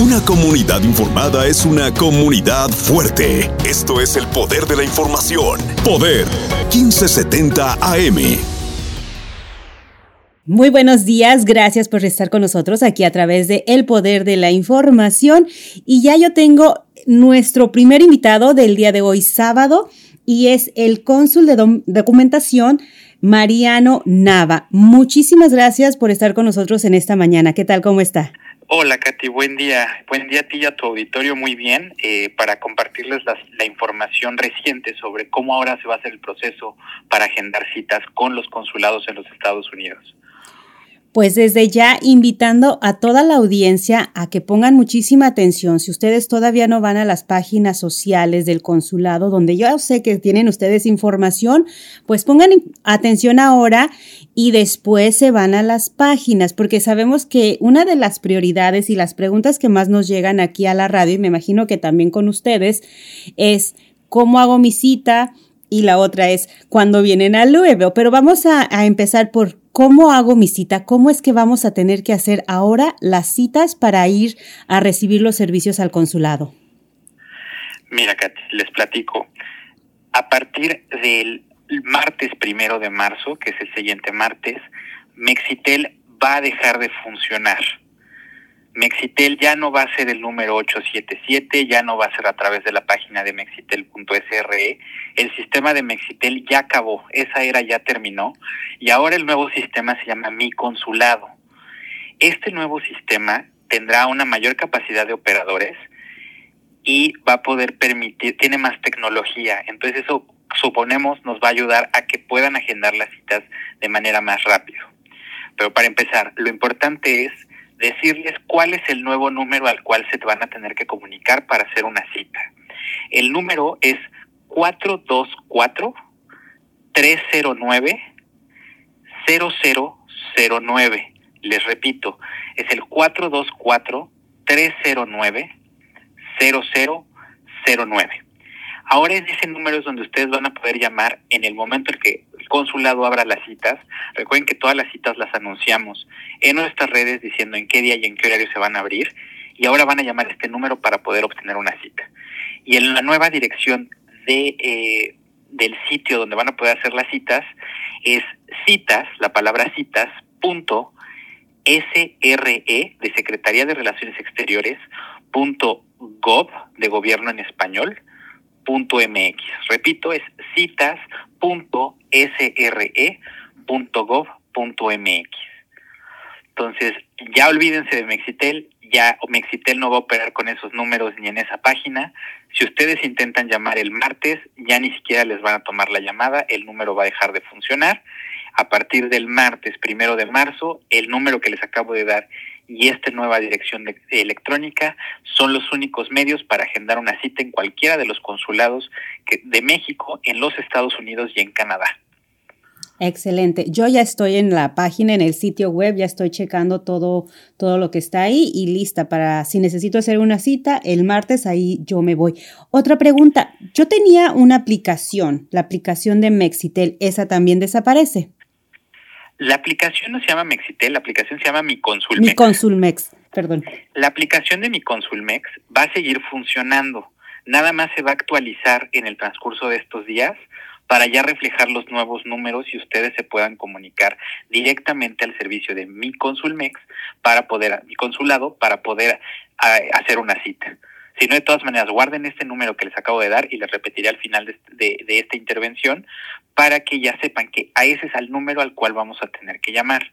Una comunidad informada es una comunidad fuerte. Esto es el poder de la información. Poder 1570 AM. Muy buenos días, gracias por estar con nosotros aquí a través de El Poder de la Información. Y ya yo tengo nuestro primer invitado del día de hoy, sábado, y es el cónsul de documentación, Mariano Nava. Muchísimas gracias por estar con nosotros en esta mañana. ¿Qué tal? ¿Cómo está? Hola Katy, buen día. Buen día a ti y a tu auditorio, muy bien, eh, para compartirles la, información reciente sobre cómo ahora se va a hacer el proceso para agendar citas con los consulados en los Estados Unidos. Pues desde ya invitando a toda la audiencia a que pongan muchísima atención. Si ustedes todavía no van a las páginas sociales del consulado, donde yo sé que tienen ustedes información, pues pongan atención ahora y después se van a las páginas, porque sabemos que una de las prioridades y las preguntas que más nos llegan aquí a la radio, y me imagino que también con ustedes, es cómo hago mi cita y la otra es cuándo vienen al UEBO. Pero vamos a empezar por ¿Cómo hago mi cita? ¿Cómo es que vamos a tener que hacer ahora las citas para ir a recibir los servicios al consulado? Mira, Katy, les platico. A partir del martes primero de marzo, que es el siguiente martes, Mexitel va a dejar de funcionar. Mexitel ya no va a ser el número 877, ya no va a ser a través de la página de mexitel.sre. El sistema de Mexitel ya acabó, esa era ya terminó y ahora el nuevo sistema se llama Mi Consulado. Este nuevo sistema tendrá una mayor capacidad de operadores y va a poder permitir, tiene más tecnología, entonces eso suponemos nos va a ayudar a que puedan agendar las citas de manera más rápida. Pero para empezar, lo importante es decirles cuál es el nuevo número al cual se van a tener que comunicar para hacer una cita. El número es 424 309 0009. Les repito, es el 424 309 0009. Ahora es ese número es donde ustedes van a poder llamar en el momento en que consulado abra las citas. Recuerden que todas las citas las anunciamos en nuestras redes diciendo en qué día y en qué horario se van a abrir. Y ahora van a llamar este número para poder obtener una cita. Y en la nueva dirección de, eh, del sitio donde van a poder hacer las citas es citas, la palabra citas, punto SRE de Secretaría de Relaciones Exteriores, punto gov de gobierno en español, .mx. Repito, es citas.sre.gov.mx. Entonces, ya olvídense de Mexitel, ya Mexitel no va a operar con esos números ni en esa página. Si ustedes intentan llamar el martes, ya ni siquiera les van a tomar la llamada, el número va a dejar de funcionar. A partir del martes primero de marzo, el número que les acabo de dar y esta nueva dirección electrónica son los únicos medios para agendar una cita en cualquiera de los consulados de México, en los Estados Unidos y en Canadá. Excelente. Yo ya estoy en la página, en el sitio web, ya estoy checando todo, todo lo que está ahí y lista para si necesito hacer una cita el martes, ahí yo me voy. Otra pregunta. Yo tenía una aplicación, la aplicación de Mexitel, ¿esa también desaparece? La aplicación no se llama Mexitel, la aplicación se llama Mi Consulmex. Mi Consulmex, perdón. La aplicación de Mi Consulmex va a seguir funcionando. Nada más se va a actualizar en el transcurso de estos días para ya reflejar los nuevos números y ustedes se puedan comunicar directamente al servicio de Mi Consulmex para poder, mi consulado, para poder ah, hacer una cita. Si no, de todas maneras, guarden este número que les acabo de dar y les repetiré al final de, esta intervención para que ya sepan que a ese es el número al cual vamos a tener que llamar.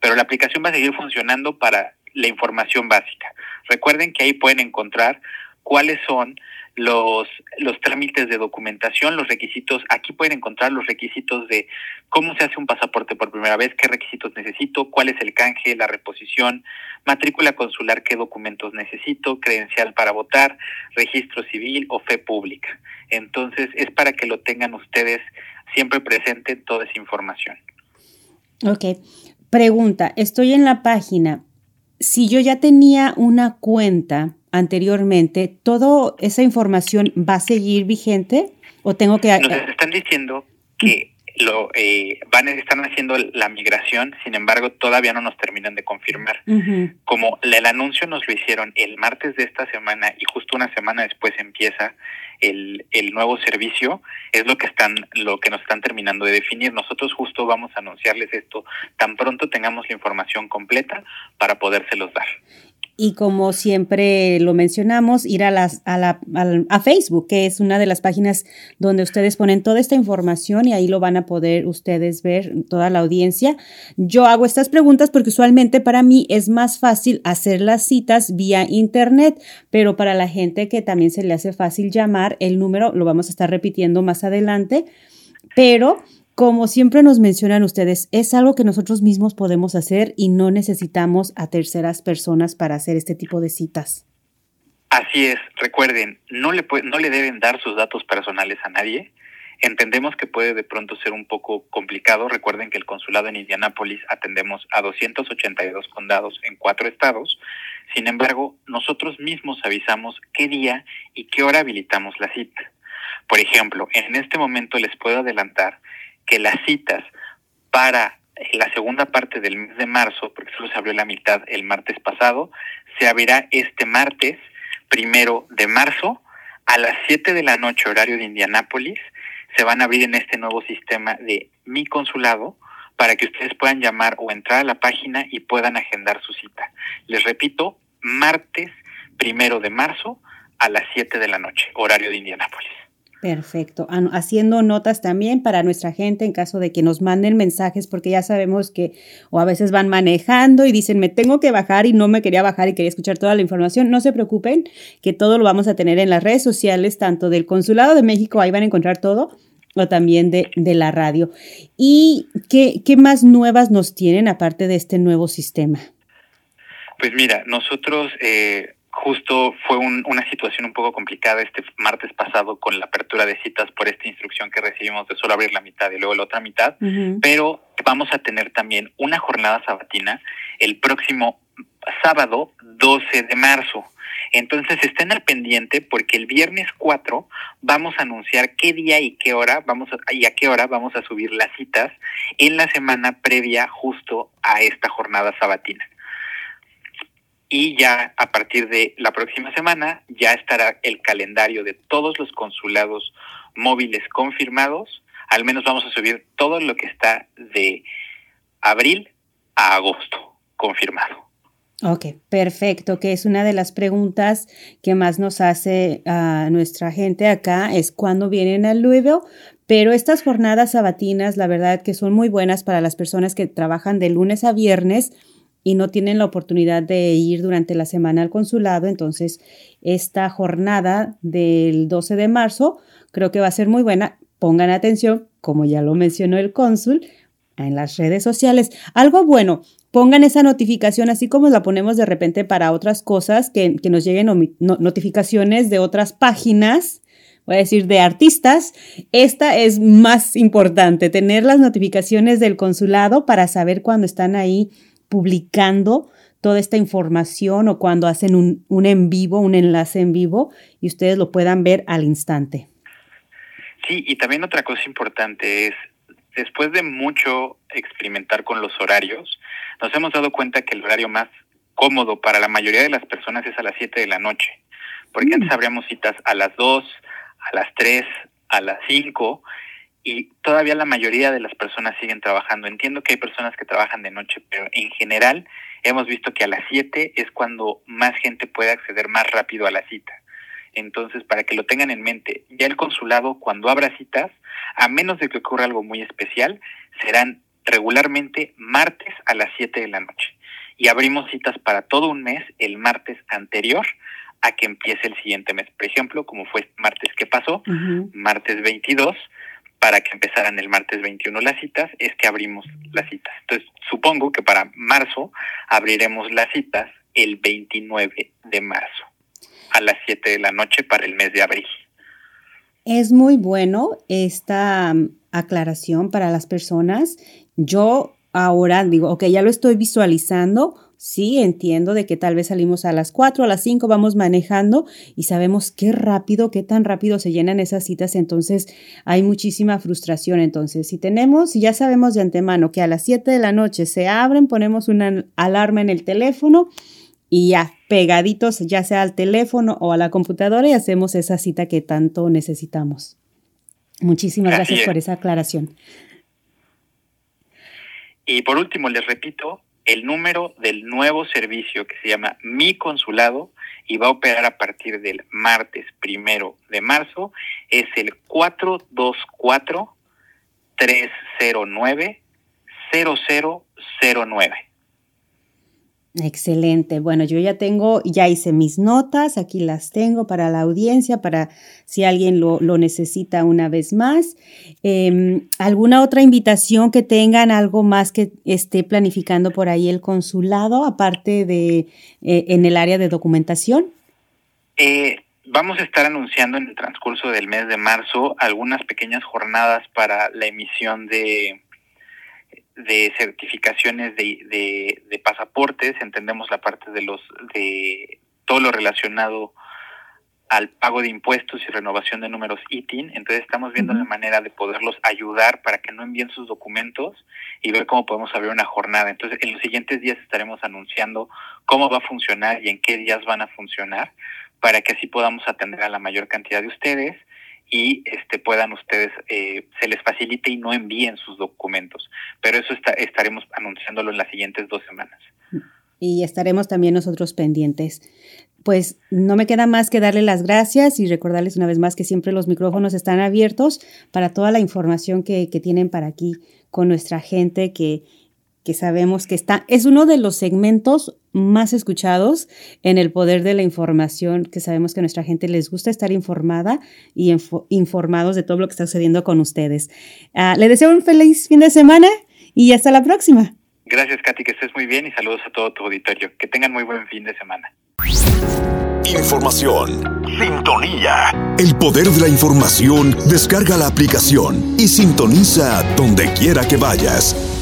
Pero la aplicación va a seguir funcionando para la información básica. Recuerden que ahí pueden encontrar cuáles son los, los trámites de documentación, los requisitos, aquí pueden encontrar los requisitos de cómo se hace un pasaporte por primera vez, qué requisitos necesito, cuál es el canje, la reposición, matrícula consular, qué documentos necesito, credencial para votar, registro civil o fe pública. Entonces es para que lo tengan ustedes siempre presente toda esa información. Ok. Pregunta, estoy en la página. Si yo ya tenía una cuenta, anteriormente, ¿toda esa información va a seguir vigente o tengo que...? Nos están diciendo que lo eh, van están haciendo la migración, sin embargo todavía no nos terminan de confirmar. Como el anuncio nos lo hicieron el martes de esta semana y justo una semana después empieza el, el nuevo servicio, es lo que están lo que nos están terminando de definir. Nosotros justo vamos a anunciarles esto tan pronto tengamos la información completa para podérselos dar y como siempre lo mencionamos, ir a, las, a, la, a, Facebook, que es una de las páginas donde ustedes ponen toda esta información y ahí lo van a poder ustedes ver, toda la audiencia. Yo hago estas preguntas porque usualmente para mí es más fácil hacer las citas vía Internet, pero para la gente que también se le hace fácil llamar, el número lo vamos a estar repitiendo más adelante, pero como siempre nos mencionan ustedes, es algo que nosotros mismos podemos hacer y no necesitamos a terceras personas para hacer este tipo de citas. Así es, recuerden, no le, no le deben dar sus datos personales a nadie. Entendemos que puede de pronto ser un poco complicado. Recuerden que el consulado en Indianápolis atendemos a 282 condados en cuatro estados. Sin embargo, nosotros mismos avisamos qué día y qué hora habilitamos la cita. Por ejemplo, en este momento les puedo adelantar que las citas para la segunda parte del mes de marzo, porque solo se abrió la mitad el martes pasado, se abrirá este martes, primero de marzo, a las 7 de la noche, horario de Indianápolis, se van a abrir en este nuevo sistema de Mi Consulado para que ustedes puedan llamar o entrar a la página y puedan agendar su cita. Les repito, martes primero de marzo a las 7 de la noche, horario de Indianápolis. Perfecto. Haciendo notas también para nuestra gente en caso de que nos manden mensajes, porque ya sabemos que o a veces van manejando y dicen, me tengo que bajar y no me quería bajar y quería escuchar toda la información. No se preocupen, que todo lo vamos a tener en las redes sociales, tanto del Consulado de México, ahí van a encontrar todo, o también de, de la radio. ¿Y qué, qué más nuevas nos tienen aparte de este nuevo sistema? Pues mira, nosotros... Eh justo fue una situación un poco complicada este martes pasado con la apertura de citas por esta instrucción que recibimos de solo abrir la mitad y luego la otra mitad, pero vamos a tener también una jornada sabatina el próximo sábado 12 de marzo. Entonces estén al pendiente porque el viernes 4 vamos a anunciar qué día y qué hora vamos a, y a qué hora vamos a subir las citas en la semana previa justo a esta jornada sabatina y ya a partir de la próxima semana ya estará el calendario de todos los consulados móviles confirmados. Al menos vamos a subir todo lo que está de abril a agosto confirmado. Ok, perfecto, que es una de las preguntas que más nos hace a nuestra gente acá, es cuándo vienen al Louisville, pero estas jornadas sabatinas, la verdad que son muy buenas para las personas que trabajan de lunes a viernes y no tienen la oportunidad de ir durante la semana al consulado, entonces esta jornada del 12 de marzo creo que va a ser muy buena. Pongan atención, como ya lo mencionó el cónsul, en las redes sociales. Algo bueno, pongan esa notificación así como la ponemos de repente para otras cosas, que, nos lleguen notificaciones de otras páginas voy a decir, de artistas, esta es más importante, tener las notificaciones del consulado para saber cuándo están ahí publicando toda esta información o cuando hacen un, un en vivo, un enlace en vivo y ustedes lo puedan ver al instante. Sí, y también otra cosa importante es, después de mucho experimentar con los horarios, nos hemos dado cuenta que el horario más cómodo para la mayoría de las personas es a las 7 de la noche, porque antes mm. abríamos citas a las 2, a las 3, a las 5 y todavía la mayoría de las personas siguen trabajando. Entiendo que hay personas que trabajan de noche, pero en general hemos visto que a las 7 es cuando más gente puede acceder más rápido a la cita. Entonces, para que lo tengan en mente, ya el consulado cuando abra citas, a menos de que ocurra algo muy especial, serán regularmente martes a las 7 de la noche. Y abrimos citas para todo un mes el martes anterior a que empiece el siguiente mes. Por ejemplo, como fue martes que pasó, martes 22, para que empezaran el martes 21 las citas, es que abrimos las citas. Entonces, supongo que para marzo abriremos las citas el 29 de marzo a las 7 de la noche para el mes de abril. Es muy bueno esta um, aclaración para las personas. Yo ahora digo, ok, ya lo estoy visualizando Sí, entiendo de que tal vez salimos a las 4, a las 5, vamos manejando y sabemos qué rápido, qué tan rápido se llenan esas citas, entonces hay muchísima frustración. Entonces, si tenemos, si ya sabemos de antemano que a las 7 de la noche se abren, ponemos una alarma en el teléfono y ya pegaditos, ya sea al teléfono o a la computadora y hacemos esa cita que tanto necesitamos. Muchísimas gracias por esa aclaración. Y por último, les repito, el número del nuevo servicio que se llama Mi Consulado y va a operar a partir del martes primero de marzo es el 424 309 0009. Excelente. Bueno, yo ya tengo, ya hice mis notas, aquí las tengo para la audiencia, para si alguien lo, necesita una vez más. Em, ¿Alguna otra invitación que tengan, algo más que esté planificando por ahí el consulado, aparte de eh, en el área de documentación? Eh, vamos a estar anunciando en el transcurso del mes de marzo algunas pequeñas jornadas para la emisión de de certificaciones de, de, pasaportes, entendemos la parte de los de todo lo relacionado al pago de impuestos y renovación de números ITIN, entonces estamos viendo la manera de poderlos ayudar para que no envíen sus documentos y ver cómo podemos abrir una jornada. Entonces, en los siguientes días estaremos anunciando cómo va a funcionar y en qué días van a funcionar para que así podamos atender a la mayor cantidad de ustedes y este, puedan ustedes, eh, se les facilite y no envíen sus documentos. Pero eso estaremos anunciándolo en las siguientes dos semanas. Y estaremos también nosotros pendientes. Pues no me queda más que darle las gracias y recordarles una vez más que siempre los micrófonos están abiertos para toda la información que, que tienen para aquí con nuestra gente que que sabemos que está, es uno de los segmentos más escuchados en el poder de la información, que sabemos que a nuestra gente les gusta estar informada y informados de todo lo que está sucediendo con ustedes. Uh, le deseo un feliz fin de semana y hasta la próxima. Gracias, Katy, que estés muy bien y saludos a todo tu auditorio. Que tengan muy buen fin de semana. Información. Sintonía. El poder de la información. Descarga la aplicación y sintoniza donde quiera que vayas.